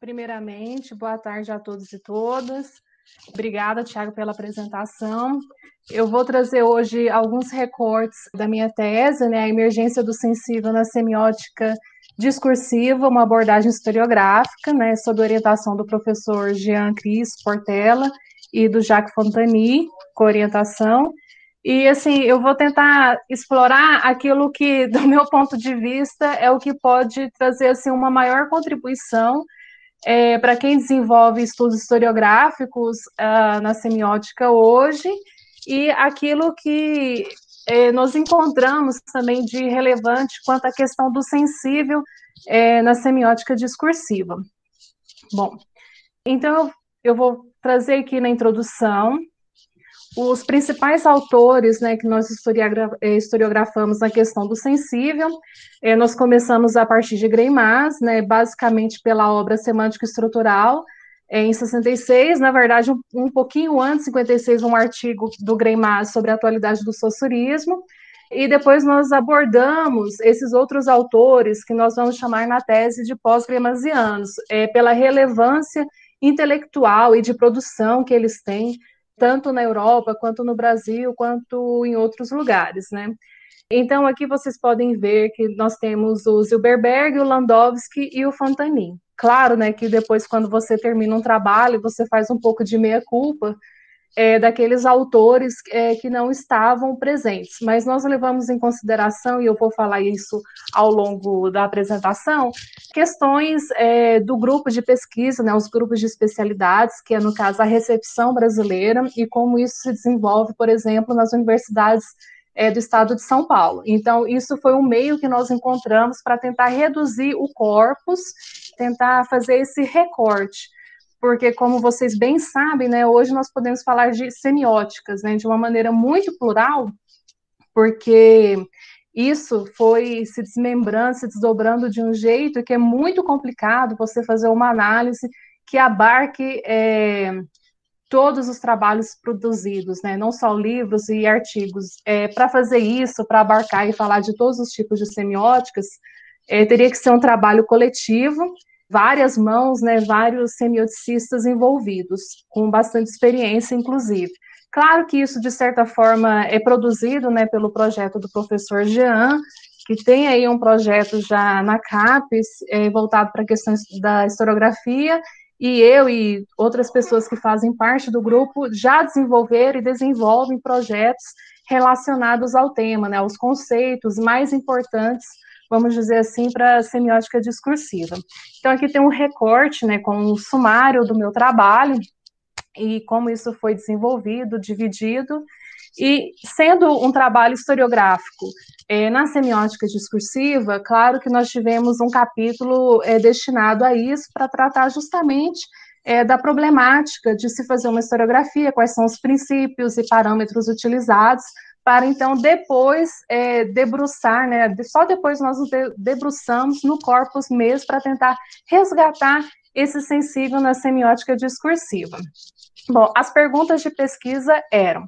Primeiramente, boa tarde a todos e todas. Obrigada, Tiago, pela apresentação. Eu vou trazer hoje alguns recortes da minha tese, né, a emergência do sensível na semiótica discursiva, uma abordagem historiográfica, né, sob orientação do professor Jean Cris Portela e do Jacques Fontani, com orientação. E assim, eu vou tentar explorar aquilo que, do meu ponto de vista, é o que pode trazer assim uma maior contribuição é, para quem desenvolve estudos historiográficos uh, na semiótica hoje e aquilo que é, nós encontramos também de relevante quanto à questão do sensível é, na semiótica discursiva. Bom, então eu vou trazer aqui na introdução os principais autores né, que nós é, historiografamos na questão do sensível, é, nós começamos a partir de Greimas, né, basicamente pela obra Semântica Estrutural, é, em 66, na verdade, um, um pouquinho antes, 56, um artigo do Greimas sobre a atualidade do socialismo, e depois nós abordamos esses outros autores que nós vamos chamar na tese de pós-gremasianos, é, pela relevância intelectual e de produção que eles têm tanto na Europa, quanto no Brasil, quanto em outros lugares, né? Então, aqui vocês podem ver que nós temos o Zilberberg, o Landowski e o Fontanin. Claro, né, que depois, quando você termina um trabalho, você faz um pouco de meia-culpa, é, daqueles autores é, que não estavam presentes. Mas nós levamos em consideração, e eu vou falar isso ao longo da apresentação, questões é, do grupo de pesquisa, né, os grupos de especialidades, que é, no caso, a recepção brasileira, e como isso se desenvolve, por exemplo, nas universidades é, do estado de São Paulo. Então, isso foi um meio que nós encontramos para tentar reduzir o corpus, tentar fazer esse recorte porque, como vocês bem sabem, né, hoje nós podemos falar de semióticas, né, de uma maneira muito plural, porque isso foi se desmembrando, se desdobrando de um jeito que é muito complicado você fazer uma análise que abarque é, todos os trabalhos produzidos, né, não só livros e artigos. É, para fazer isso, para abarcar e falar de todos os tipos de semióticas, é, teria que ser um trabalho coletivo, várias mãos, né, vários semioticistas envolvidos, com bastante experiência, inclusive. Claro que isso, de certa forma, é produzido né, pelo projeto do professor Jean, que tem aí um projeto já na CAPES, é, voltado para questões da historiografia, e eu e outras pessoas que fazem parte do grupo já desenvolveram e desenvolvem projetos relacionados ao tema, né, aos conceitos mais importantes vamos dizer assim, para a semiótica discursiva. Então, aqui tem um recorte, né, com um sumário do meu trabalho, e como isso foi desenvolvido, dividido, e sendo um trabalho historiográfico é, na semiótica discursiva, claro que nós tivemos um capítulo é, destinado a isso, para tratar justamente é, da problemática de se fazer uma historiografia, quais são os princípios e parâmetros utilizados para então depois é, debruçar, né? Só depois nós nos debruçamos no corpus mesmo para tentar resgatar esse sensível na semiótica discursiva. Bom, as perguntas de pesquisa eram: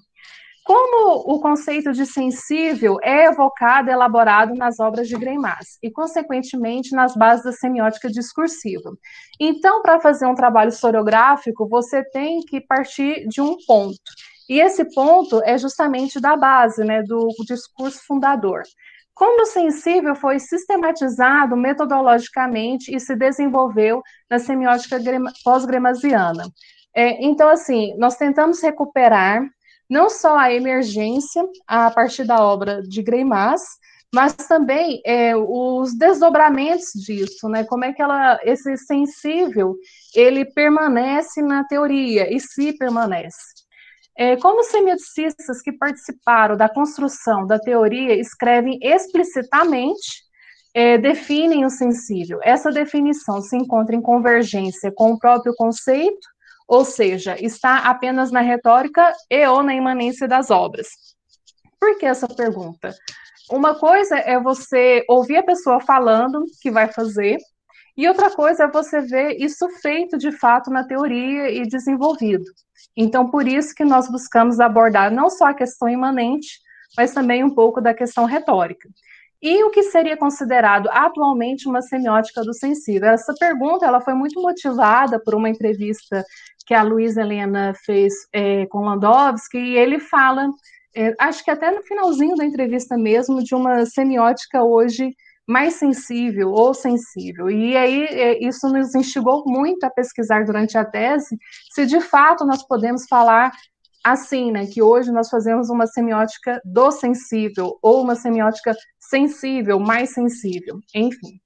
como o conceito de sensível é evocado elaborado nas obras de Greimas e, consequentemente, nas bases da semiótica discursiva. Então, para fazer um trabalho historiográfico, você tem que partir de um ponto. E esse ponto é justamente da base, né, do discurso fundador. Como o sensível foi sistematizado metodologicamente e se desenvolveu na semiótica pós-gremasiana. É, então, assim, nós tentamos recuperar não só a emergência a partir da obra de Greimas, mas também é, os desdobramentos disso, né? Como é que ela, esse sensível, ele permanece na teoria e se permanece. É, como semioticistas que participaram da construção da teoria escrevem explicitamente, é, definem o sensível. Essa definição se encontra em convergência com o próprio conceito, ou seja, está apenas na retórica e ou na imanência das obras. Por que essa pergunta? Uma coisa é você ouvir a pessoa falando que vai fazer, e outra coisa é você ver isso feito de fato na teoria e desenvolvido. Então, por isso que nós buscamos abordar não só a questão imanente, mas também um pouco da questão retórica. e o que seria considerado atualmente uma semiótica do sensível? Essa pergunta ela foi muito motivada por uma entrevista que a Luísa Helena fez é, com Landowski, e ele fala, é, acho que até no finalzinho da entrevista mesmo, de uma semiótica hoje mais sensível ou sensível. E aí é, isso nos instigou muito a pesquisar durante a tese se de fato nós podemos falar assim, né, que hoje nós fazemos uma semiótica do sensível ou uma semiótica sensível, mais sensível, enfim.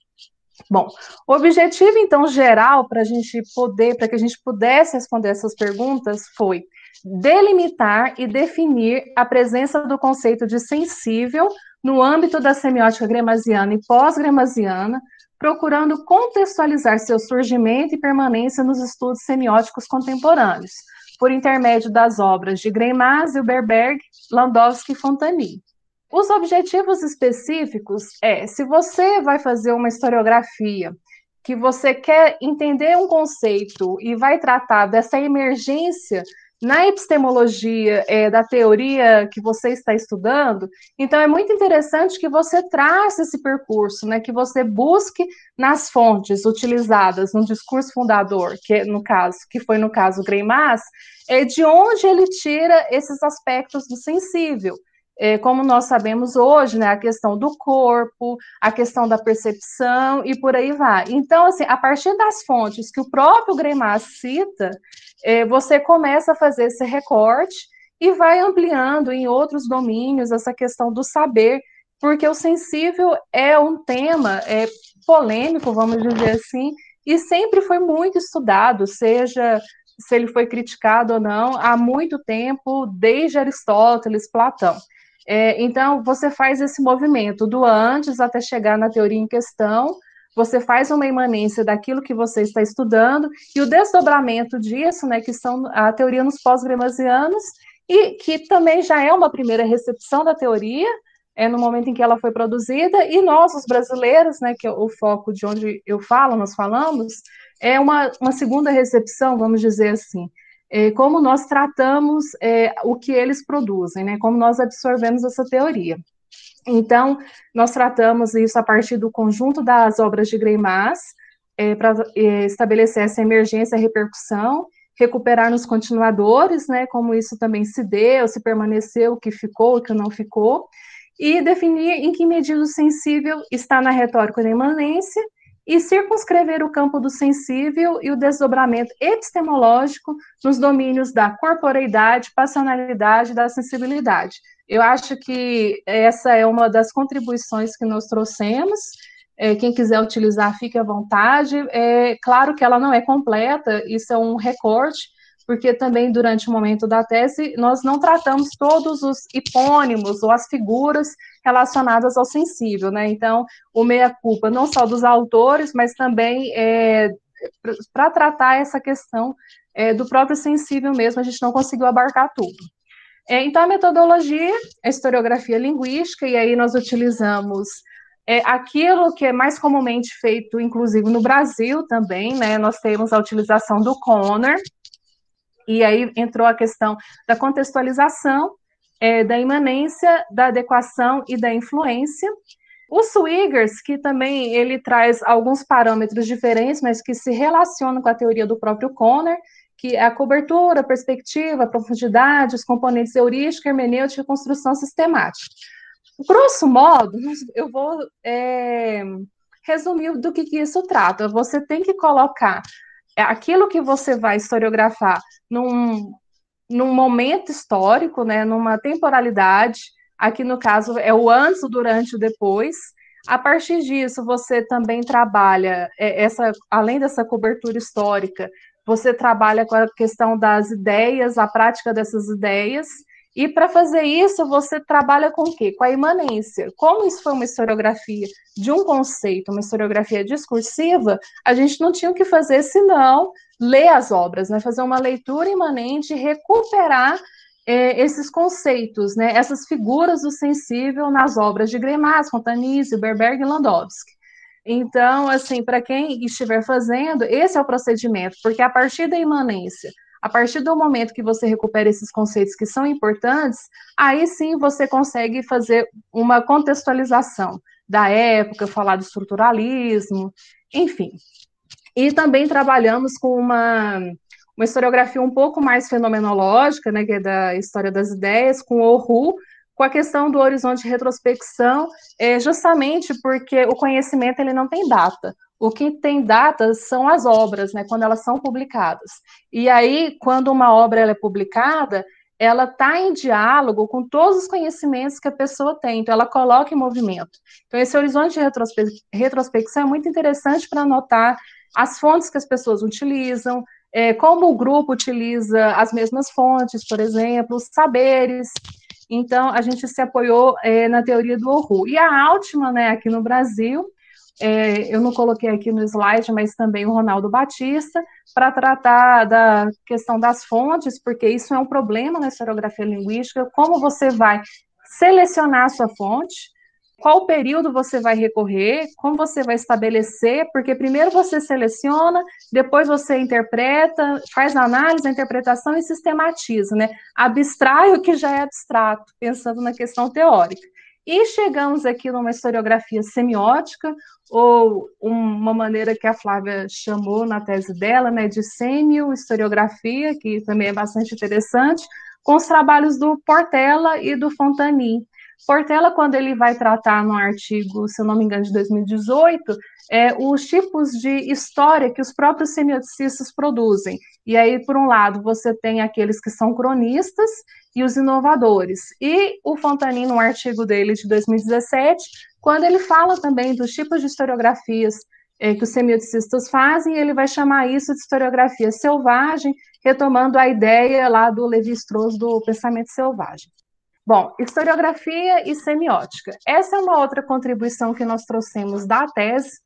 Bom, o objetivo então geral para a gente poder, para que a gente pudesse responder essas perguntas foi delimitar e definir a presença do conceito de sensível no âmbito da semiótica gremasiana e pós-gremasiana, procurando contextualizar seu surgimento e permanência nos estudos semióticos contemporâneos, por intermédio das obras de Greimas, Hilberberg, Landowski e Fontani. Os objetivos específicos é, se você vai fazer uma historiografia, que você quer entender um conceito e vai tratar dessa emergência na epistemologia é, da teoria que você está estudando, então é muito interessante que você traça esse percurso, né, que você busque nas fontes utilizadas no discurso fundador, que no caso, que foi no caso Greimas, é de onde ele tira esses aspectos do sensível como nós sabemos hoje, né, a questão do corpo, a questão da percepção e por aí vai. Então, assim, a partir das fontes que o próprio Greimas cita, é, você começa a fazer esse recorte e vai ampliando em outros domínios essa questão do saber, porque o sensível é um tema é, polêmico, vamos dizer assim, e sempre foi muito estudado, seja se ele foi criticado ou não, há muito tempo, desde Aristóteles, Platão. É, então, você faz esse movimento do antes até chegar na teoria em questão, você faz uma imanência daquilo que você está estudando, e o desdobramento disso, né, que são a teoria nos pós-gremasianos, e que também já é uma primeira recepção da teoria, é no momento em que ela foi produzida, e nós, os brasileiros, né, que é o foco de onde eu falo, nós falamos, é uma, uma segunda recepção, vamos dizer assim é, como nós tratamos é, o que eles produzem, né? Como nós absorvemos essa teoria. Então, nós tratamos isso a partir do conjunto das obras de Greimas, é, para é, estabelecer essa emergência e repercussão, recuperar nos continuadores, né, como isso também se deu, se permaneceu, o que ficou, o que não ficou, e definir em que medida o sensível está na retórica imanência e circunscrever o campo do sensível e o desdobramento epistemológico nos domínios da corporeidade, passionalidade e da sensibilidade. Eu acho que essa é uma das contribuições que nós trouxemos. É, quem quiser utilizar, fique à vontade. É claro que ela não é completa, isso é um recorte, porque também durante o momento da tese nós não tratamos todos os hipônimos ou as figuras relacionadas ao sensível, né? Então, o meia-culpa não só dos autores, mas também é, para tratar essa questão é, do próprio sensível mesmo, a gente não conseguiu abarcar tudo. É, então, a metodologia, a historiografia linguística, e aí nós utilizamos é, aquilo que é mais comumente feito, inclusive no Brasil também, né? Nós temos a utilização do Conner, e aí entrou a questão da contextualização, é, da imanência, da adequação e da influência. O Swiggers, que também ele traz alguns parâmetros diferentes, mas que se relacionam com a teoria do próprio Conner, que é a cobertura, a perspectiva, a profundidade, os componentes heurística, hermenêutica e construção sistemática. Grosso modo, eu vou é, resumir do que, que isso trata. Você tem que colocar aquilo que você vai historiografar num, num momento histórico, né, numa temporalidade, aqui no caso é o antes, o durante e o depois. A partir disso, você também trabalha é, essa, além dessa cobertura histórica, você trabalha com a questão das ideias, a prática dessas ideias, e para fazer isso, você trabalha com o quê? Com a imanência. Como isso foi uma historiografia de um conceito, uma historiografia discursiva, a gente não tinha o que fazer senão ler as obras, né? fazer uma leitura imanente recuperar é, esses conceitos, né? essas figuras do sensível nas obras de Greimas, Fontanise, Berberg e Landowski. Então, assim, para quem estiver fazendo, esse é o procedimento, porque a partir da imanência a partir do momento que você recupera esses conceitos que são importantes, aí sim você consegue fazer uma contextualização. da época, falar do estruturalismo, enfim. E também trabalhamos com uma, uma historiografia um pouco mais fenomenológica, né, que é da história das ideias, com o Oru, com a questão do horizonte de retrospecção, é, justamente porque o conhecimento ele não tem data. O que tem data são as obras, né, quando elas são publicadas. E aí, quando uma obra é publicada, ela está em diálogo com todos os conhecimentos que a pessoa tem, então ela coloca em movimento. Então, esse horizonte de retrospe retrospecção é muito interessante para anotar as fontes que as pessoas utilizam, é, como o grupo utiliza as mesmas fontes, por exemplo, os saberes. Então, a gente se apoiou é, na teoria do Oru. E a Altman, né, aqui no Brasil, é, eu não coloquei aqui no slide, mas também o Ronaldo Batista, para tratar da questão das fontes, porque isso é um problema na historiografia linguística, como você vai selecionar a sua fonte, qual período você vai recorrer, como você vai estabelecer, porque primeiro você seleciona, depois você interpreta, faz a análise, a interpretação e sistematiza, né? Abstrai o que já é abstrato, pensando na questão teórica. E chegamos aqui numa historiografia semiótica, ou uma maneira que a Flávia chamou na tese dela, né, de semio-historiografia, que também é bastante interessante, com os trabalhos do Portela e do Fontani. Portela, quando ele vai tratar no artigo, se eu não me engano, de 2018, é, os tipos de história que os próprios semioticistas produzem. E aí, por um lado, você tem aqueles que são cronistas e os inovadores. E o Fontanin, no artigo dele de 2017, quando ele fala também dos tipos de historiografias é, que os semioticistas fazem, ele vai chamar isso de historiografia selvagem, retomando a ideia lá do Levi-Strauss do pensamento selvagem. Bom, historiografia e semiótica. Essa é uma outra contribuição que nós trouxemos da tese.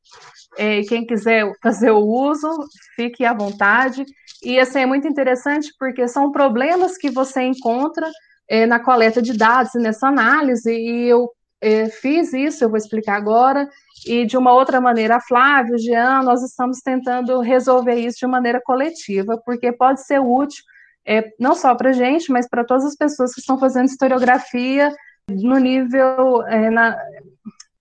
É, quem quiser fazer o uso, fique à vontade. E assim, é muito interessante porque são problemas que você encontra é, na coleta de dados e nessa análise, e eu é, fiz isso, eu vou explicar agora, e de uma outra maneira, Flávio, Jean, nós estamos tentando resolver isso de maneira coletiva, porque pode ser útil é, não só para a gente, mas para todas as pessoas que estão fazendo historiografia no nível é, na,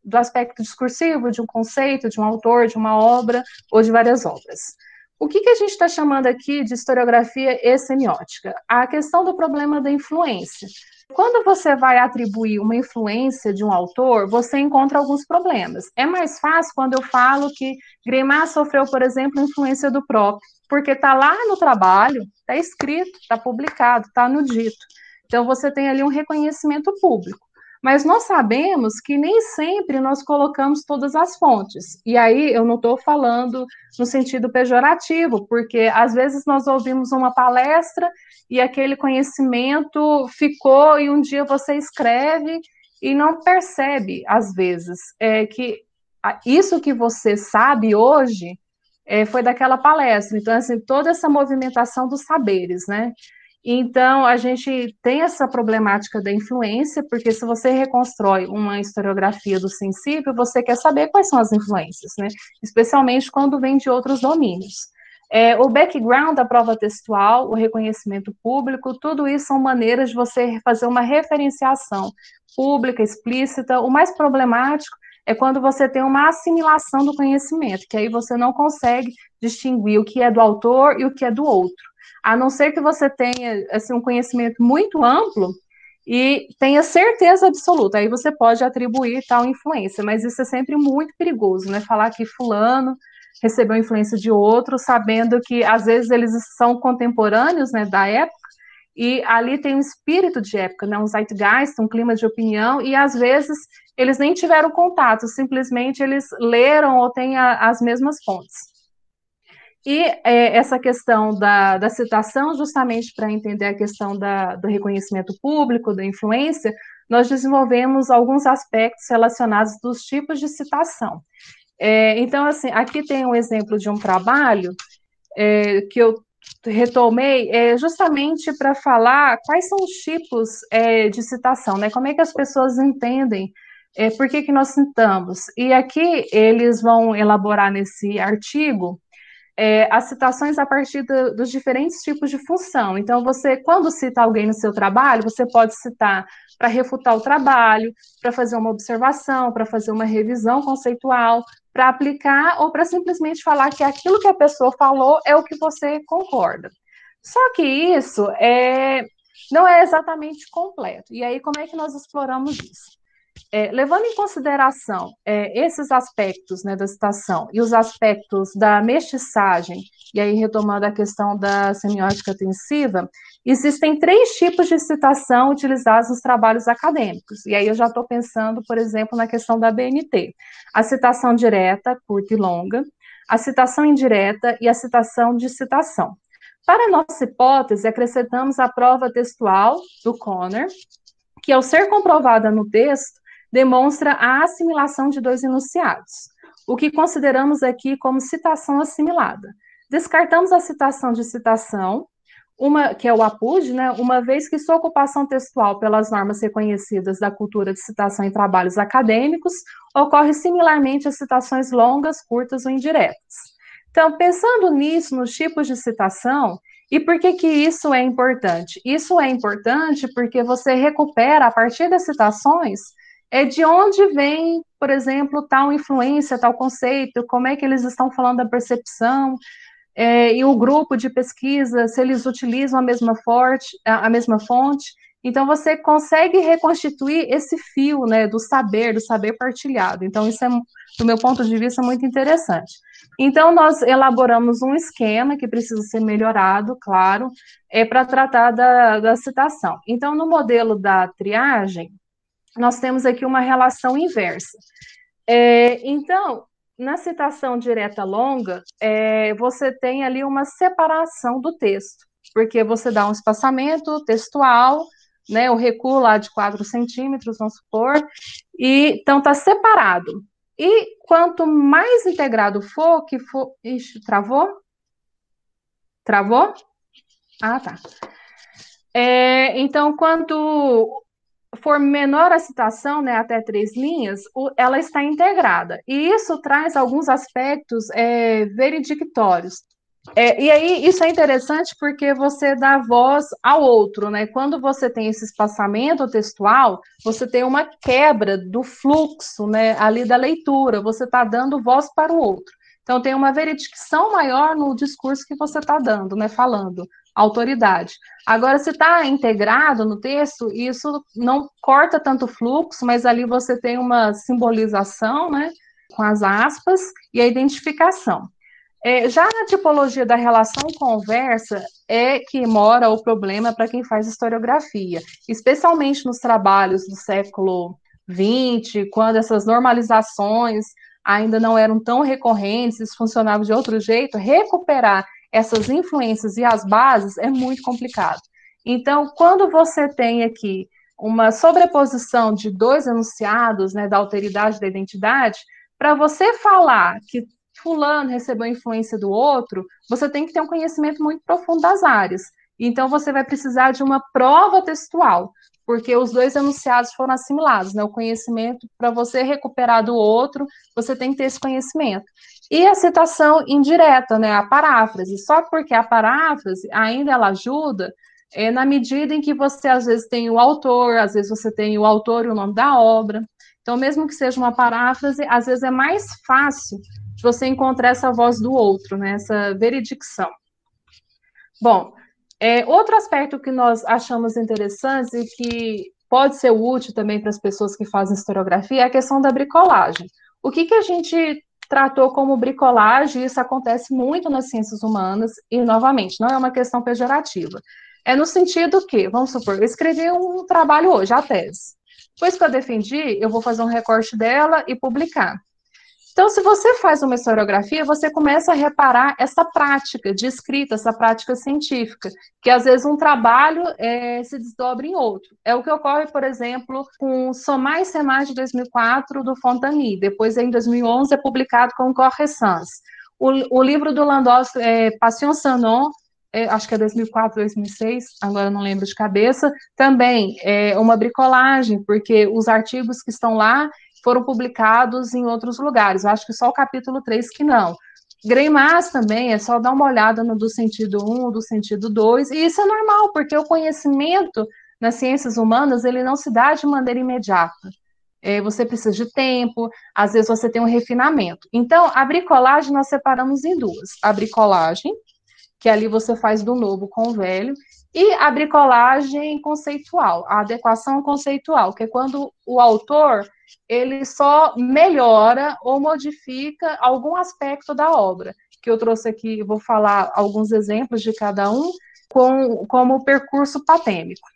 do aspecto discursivo, de um conceito, de um autor, de uma obra ou de várias obras. O que, que a gente está chamando aqui de historiografia e semiótica? A questão do problema da influência. Quando você vai atribuir uma influência de um autor, você encontra alguns problemas. É mais fácil quando eu falo que Grimard sofreu, por exemplo, influência do próprio porque está lá no trabalho, está escrito, está publicado, está no dito. Então você tem ali um reconhecimento público. Mas nós sabemos que nem sempre nós colocamos todas as fontes. E aí eu não estou falando no sentido pejorativo, porque às vezes nós ouvimos uma palestra e aquele conhecimento ficou e um dia você escreve e não percebe, às vezes, é, que isso que você sabe hoje é, foi daquela palestra. Então, assim, toda essa movimentação dos saberes, né? Então, a gente tem essa problemática da influência, porque se você reconstrói uma historiografia do sensível, você quer saber quais são as influências, né? Especialmente quando vem de outros domínios. É, o background da prova textual, o reconhecimento público, tudo isso são maneiras de você fazer uma referenciação pública, explícita. O mais problemático é quando você tem uma assimilação do conhecimento, que aí você não consegue distinguir o que é do autor e o que é do outro. A não ser que você tenha assim, um conhecimento muito amplo e tenha certeza absoluta, aí você pode atribuir tal influência, mas isso é sempre muito perigoso, né? Falar que fulano recebeu influência de outro, sabendo que às vezes eles são contemporâneos, né, da época, e ali tem um espírito de época, né, um zeitgeist, um clima de opinião, e às vezes eles nem tiveram contato, simplesmente eles leram ou têm a, as mesmas fontes. E é, essa questão da, da citação, justamente para entender a questão da, do reconhecimento público, da influência, nós desenvolvemos alguns aspectos relacionados dos tipos de citação. É, então, assim, aqui tem um exemplo de um trabalho é, que eu retomei é, justamente para falar quais são os tipos é, de citação, né? Como é que as pessoas entendem é, por que, que nós citamos. E aqui eles vão elaborar nesse artigo é, as citações a partir do, dos diferentes tipos de função. Então, você, quando cita alguém no seu trabalho, você pode citar para refutar o trabalho, para fazer uma observação, para fazer uma revisão conceitual, para aplicar ou para simplesmente falar que aquilo que a pessoa falou é o que você concorda. Só que isso é, não é exatamente completo. E aí, como é que nós exploramos isso? É, levando em consideração é, esses aspectos né, da citação e os aspectos da mestiçagem, e aí retomando a questão da semiótica tensiva, existem três tipos de citação utilizados nos trabalhos acadêmicos. E aí eu já estou pensando, por exemplo, na questão da BNT: a citação direta, curta e longa, a citação indireta e a citação de citação. Para nossa hipótese, acrescentamos a prova textual do Conner, que, ao ser comprovada no texto, demonstra a assimilação de dois enunciados, o que consideramos aqui como citação assimilada. Descartamos a citação de citação, uma, que é o APUD, né, uma vez que sua ocupação textual pelas normas reconhecidas da cultura de citação em trabalhos acadêmicos ocorre similarmente a citações longas, curtas ou indiretas. Então, pensando nisso, nos tipos de citação, e por que, que isso é importante? Isso é importante porque você recupera, a partir das citações, é de onde vem, por exemplo, tal influência, tal conceito, como é que eles estão falando da percepção, é, e o grupo de pesquisa, se eles utilizam a mesma, forte, a, a mesma fonte. Então, você consegue reconstituir esse fio né, do saber, do saber partilhado. Então, isso é, do meu ponto de vista, muito interessante. Então, nós elaboramos um esquema que precisa ser melhorado, claro, é para tratar da, da citação. Então, no modelo da triagem, nós temos aqui uma relação inversa. É, então, na citação direta longa, é, você tem ali uma separação do texto, porque você dá um espaçamento textual, né, o recuo lá de 4 centímetros, vamos supor, e então está separado. E quanto mais integrado for, que for. Ixi, travou? Travou? Ah, tá. É, então, quanto for menor a citação, né, até três linhas, o, ela está integrada. E isso traz alguns aspectos é, veridictórios. É, e aí, isso é interessante porque você dá voz ao outro, né? Quando você tem esse espaçamento textual, você tem uma quebra do fluxo, né, ali da leitura, você está dando voz para o outro. Então, tem uma veredicção maior no discurso que você está dando, né, falando autoridade. Agora, se está integrado no texto, isso não corta tanto fluxo, mas ali você tem uma simbolização, né, com as aspas e a identificação. É, já na tipologia da relação conversa é que mora o problema para quem faz historiografia, especialmente nos trabalhos do século XX, quando essas normalizações ainda não eram tão recorrentes, funcionavam de outro jeito, recuperar essas influências e as bases é muito complicado. Então, quando você tem aqui uma sobreposição de dois enunciados, né, da alteridade da identidade, para você falar que fulano recebeu influência do outro, você tem que ter um conhecimento muito profundo das áreas. Então, você vai precisar de uma prova textual, porque os dois enunciados foram assimilados, né? O conhecimento, para você recuperar do outro, você tem que ter esse conhecimento. E a citação indireta, né, a paráfrase, só porque a paráfrase ainda ela ajuda é, na medida em que você às vezes tem o autor, às vezes você tem o autor e o nome da obra. Então, mesmo que seja uma paráfrase, às vezes é mais fácil de você encontrar essa voz do outro, né, essa veredicção. Bom, é, outro aspecto que nós achamos interessante e que pode ser útil também para as pessoas que fazem historiografia é a questão da bricolagem. O que, que a gente tratou como bricolagem, isso acontece muito nas ciências humanas, e, novamente, não é uma questão pejorativa. É no sentido que, vamos supor, eu escrevi um trabalho hoje, a tese. Depois que eu defendi, eu vou fazer um recorte dela e publicar. Então, se você faz uma historiografia, você começa a reparar essa prática de escrita, essa prática científica, que às vezes um trabalho é, se desdobra em outro. É o que ocorre, por exemplo, com Somar e Semar de 2004, do Fontani. Depois, em 2011, é publicado com Correções. O, o livro do Landós, é, Passion Sanon, é, acho que é 2004, 2006, agora não lembro de cabeça, também é uma bricolagem, porque os artigos que estão lá foram publicados em outros lugares. Eu acho que só o capítulo 3 que não. Greimas também, é só dar uma olhada no do sentido 1, do sentido 2, e isso é normal, porque o conhecimento nas ciências humanas, ele não se dá de maneira imediata. É, você precisa de tempo, às vezes você tem um refinamento. Então, a bricolagem nós separamos em duas. A bricolagem, que ali você faz do novo com o velho, e a bricolagem conceitual, a adequação conceitual, que é quando o autor ele só melhora ou modifica algum aspecto da obra. Que eu trouxe aqui, vou falar alguns exemplos de cada um, com, como percurso patêmico.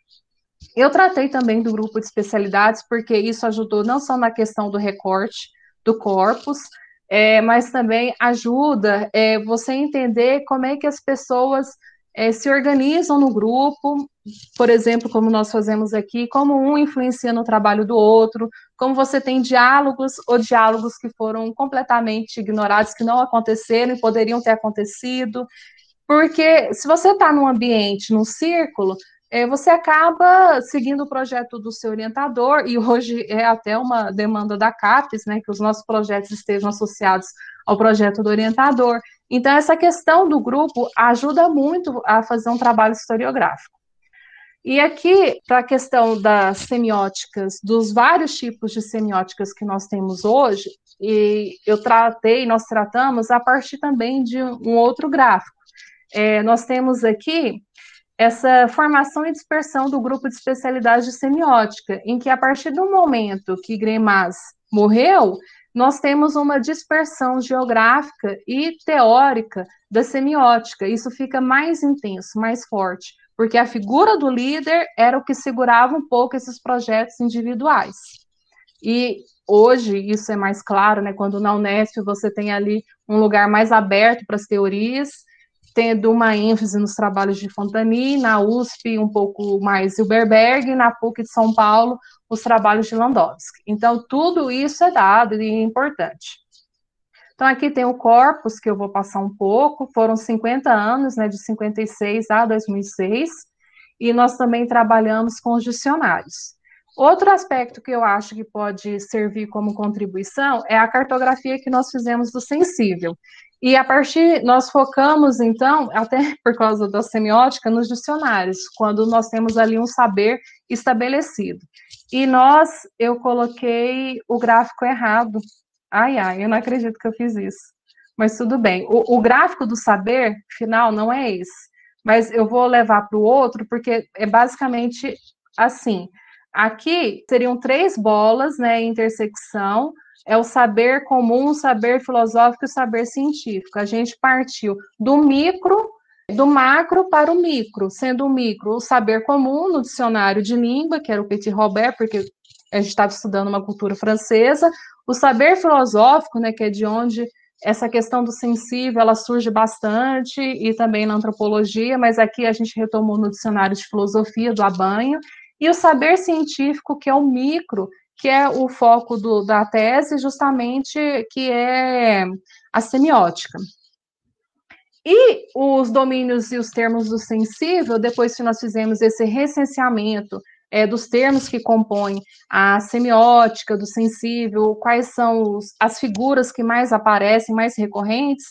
Eu tratei também do grupo de especialidades, porque isso ajudou não só na questão do recorte do corpus, é, mas também ajuda é, você entender como é que as pessoas é, se organizam no grupo, por exemplo, como nós fazemos aqui, como um influencia no trabalho do outro, como você tem diálogos ou diálogos que foram completamente ignorados, que não aconteceram e poderiam ter acontecido. Porque se você está num ambiente, num círculo, é, você acaba seguindo o projeto do seu orientador, e hoje é até uma demanda da CAPES, né, que os nossos projetos estejam associados ao projeto do orientador. Então, essa questão do grupo ajuda muito a fazer um trabalho historiográfico. E aqui, para a questão das semióticas, dos vários tipos de semióticas que nós temos hoje, e eu tratei, nós tratamos a partir também de um outro gráfico. É, nós temos aqui essa formação e dispersão do grupo de especialidade de semiótica, em que a partir do momento que Gremas morreu, nós temos uma dispersão geográfica e teórica da semiótica. Isso fica mais intenso, mais forte, porque a figura do líder era o que segurava um pouco esses projetos individuais. E hoje isso é mais claro, né? Quando na Unesp você tem ali um lugar mais aberto para as teorias, tendo uma ênfase nos trabalhos de Fontani, na USP um pouco mais Hilberberg, na PUC de São Paulo os trabalhos de Landowski. Então, tudo isso é dado e é importante. Então, aqui tem o corpus, que eu vou passar um pouco, foram 50 anos, né, de 56 a 2006, e nós também trabalhamos com os dicionários. Outro aspecto que eu acho que pode servir como contribuição é a cartografia que nós fizemos do sensível. E a partir, nós focamos, então, até por causa da semiótica, nos dicionários, quando nós temos ali um saber estabelecido. E nós, eu coloquei o gráfico errado. Ai, ai, eu não acredito que eu fiz isso. Mas tudo bem. O, o gráfico do saber final não é esse. Mas eu vou levar para o outro, porque é basicamente assim. Aqui seriam três bolas, né, intersecção, é o saber comum, o saber filosófico e o saber científico. A gente partiu do micro, do macro para o micro, sendo o micro o saber comum no dicionário de língua, que era o Petit Robert, porque a gente estava estudando uma cultura francesa, o saber filosófico, né, que é de onde essa questão do sensível, ela surge bastante, e também na antropologia, mas aqui a gente retomou no dicionário de filosofia do Abanho, e o saber científico, que é o micro, que é o foco do, da tese, justamente que é a semiótica. E os domínios e os termos do sensível, depois que nós fizemos esse recenseamento é, dos termos que compõem a semiótica do sensível, quais são os, as figuras que mais aparecem, mais recorrentes,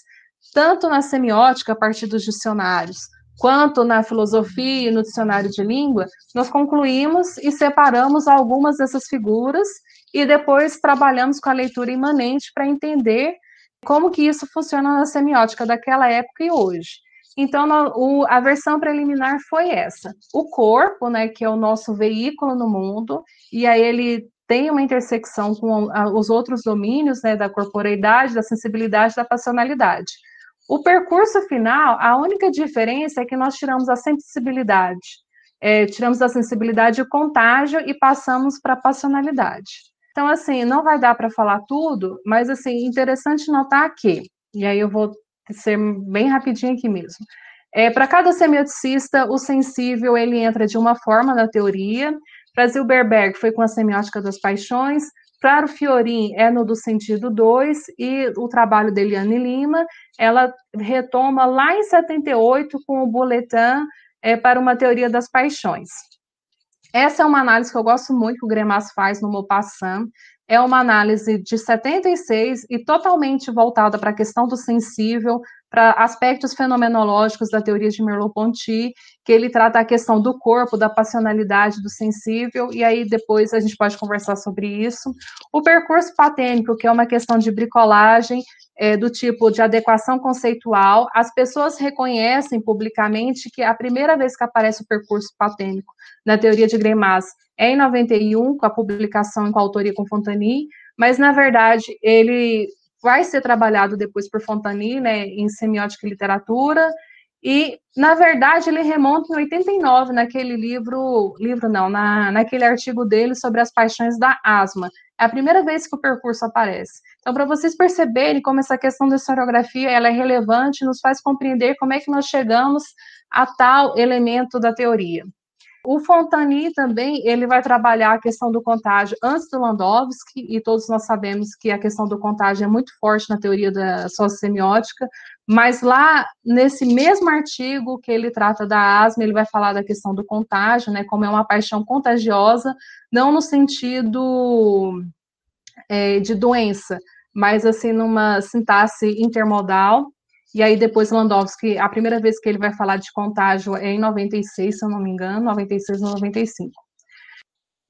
tanto na semiótica, a partir dos dicionários, quanto na filosofia e no dicionário de língua, nós concluímos e separamos algumas dessas figuras e depois trabalhamos com a leitura imanente para entender como que isso funciona na semiótica daquela época e hoje. Então, o, a versão preliminar foi essa. O corpo, né, que é o nosso veículo no mundo, e aí ele tem uma intersecção com os outros domínios, né, da corporeidade, da sensibilidade, da passionalidade. O percurso final, a única diferença é que nós tiramos a sensibilidade, é, tiramos a sensibilidade o contágio e passamos para a passionalidade. Então, assim, não vai dar para falar tudo, mas, assim, interessante notar que, e aí eu vou ser bem rapidinho aqui mesmo, é, para cada semioticista, o sensível, ele entra de uma forma na teoria, para Zilberberg foi com a semiótica das paixões, para o Fiorin é no do sentido 2, e o trabalho de Eliane Lima, ela retoma lá em 78 com o Boletin é, para uma teoria das paixões. Essa é uma análise que eu gosto muito que o Gremas faz no Maupassant, é uma análise de 76 e totalmente voltada para a questão do sensível, para aspectos fenomenológicos da teoria de Merleau-Ponty, que ele trata a questão do corpo, da passionalidade do sensível, e aí depois a gente pode conversar sobre isso. O percurso patênico, que é uma questão de bricolagem, é, do tipo de adequação conceitual, as pessoas reconhecem publicamente que a primeira vez que aparece o percurso patênico na teoria de Greimas é em 91, com a publicação com a autoria com Fontani, mas na verdade ele vai ser trabalhado depois por Fontani, né, em semiótica e literatura, e na verdade ele remonta em 89 naquele livro, livro não, na, naquele artigo dele sobre as paixões da asma. É a primeira vez que o percurso aparece. Então, para vocês perceberem como essa questão da historiografia ela é relevante, nos faz compreender como é que nós chegamos a tal elemento da teoria. O Fontani também, ele vai trabalhar a questão do contágio antes do Landowski, e todos nós sabemos que a questão do contágio é muito forte na teoria da sociossemiótica, mas lá, nesse mesmo artigo que ele trata da asma, ele vai falar da questão do contágio, né, como é uma paixão contagiosa, não no sentido é, de doença, mas assim, numa sintaxe intermodal, e aí depois Landowski, a primeira vez que ele vai falar de contágio é em 96, se eu não me engano, 96 ou 95.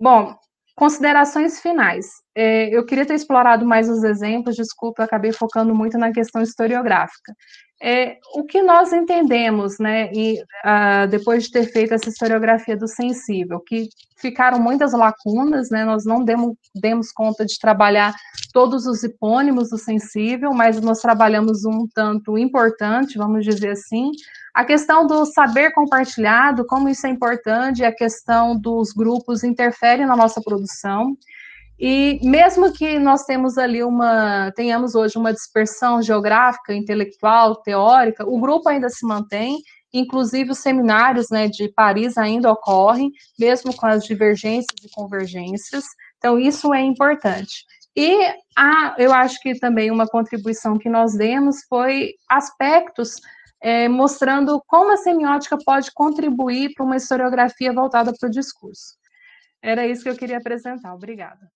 Bom, considerações finais. É, eu queria ter explorado mais os exemplos, desculpa, eu acabei focando muito na questão historiográfica. É, o que nós entendemos, né, e, uh, depois de ter feito essa historiografia do sensível, que ficaram muitas lacunas, né, nós não demos, demos conta de trabalhar todos os hipônimos do sensível, mas nós trabalhamos um tanto importante, vamos dizer assim, a questão do saber compartilhado, como isso é importante, a questão dos grupos interferem na nossa produção, e mesmo que nós temos ali uma, tenhamos hoje uma dispersão geográfica, intelectual, teórica, o grupo ainda se mantém, inclusive os seminários né, de Paris ainda ocorrem, mesmo com as divergências e convergências, então isso é importante. E a, eu acho que também uma contribuição que nós demos foi aspectos é, mostrando como a semiótica pode contribuir para uma historiografia voltada para o discurso. Era isso que eu queria apresentar. Obrigada.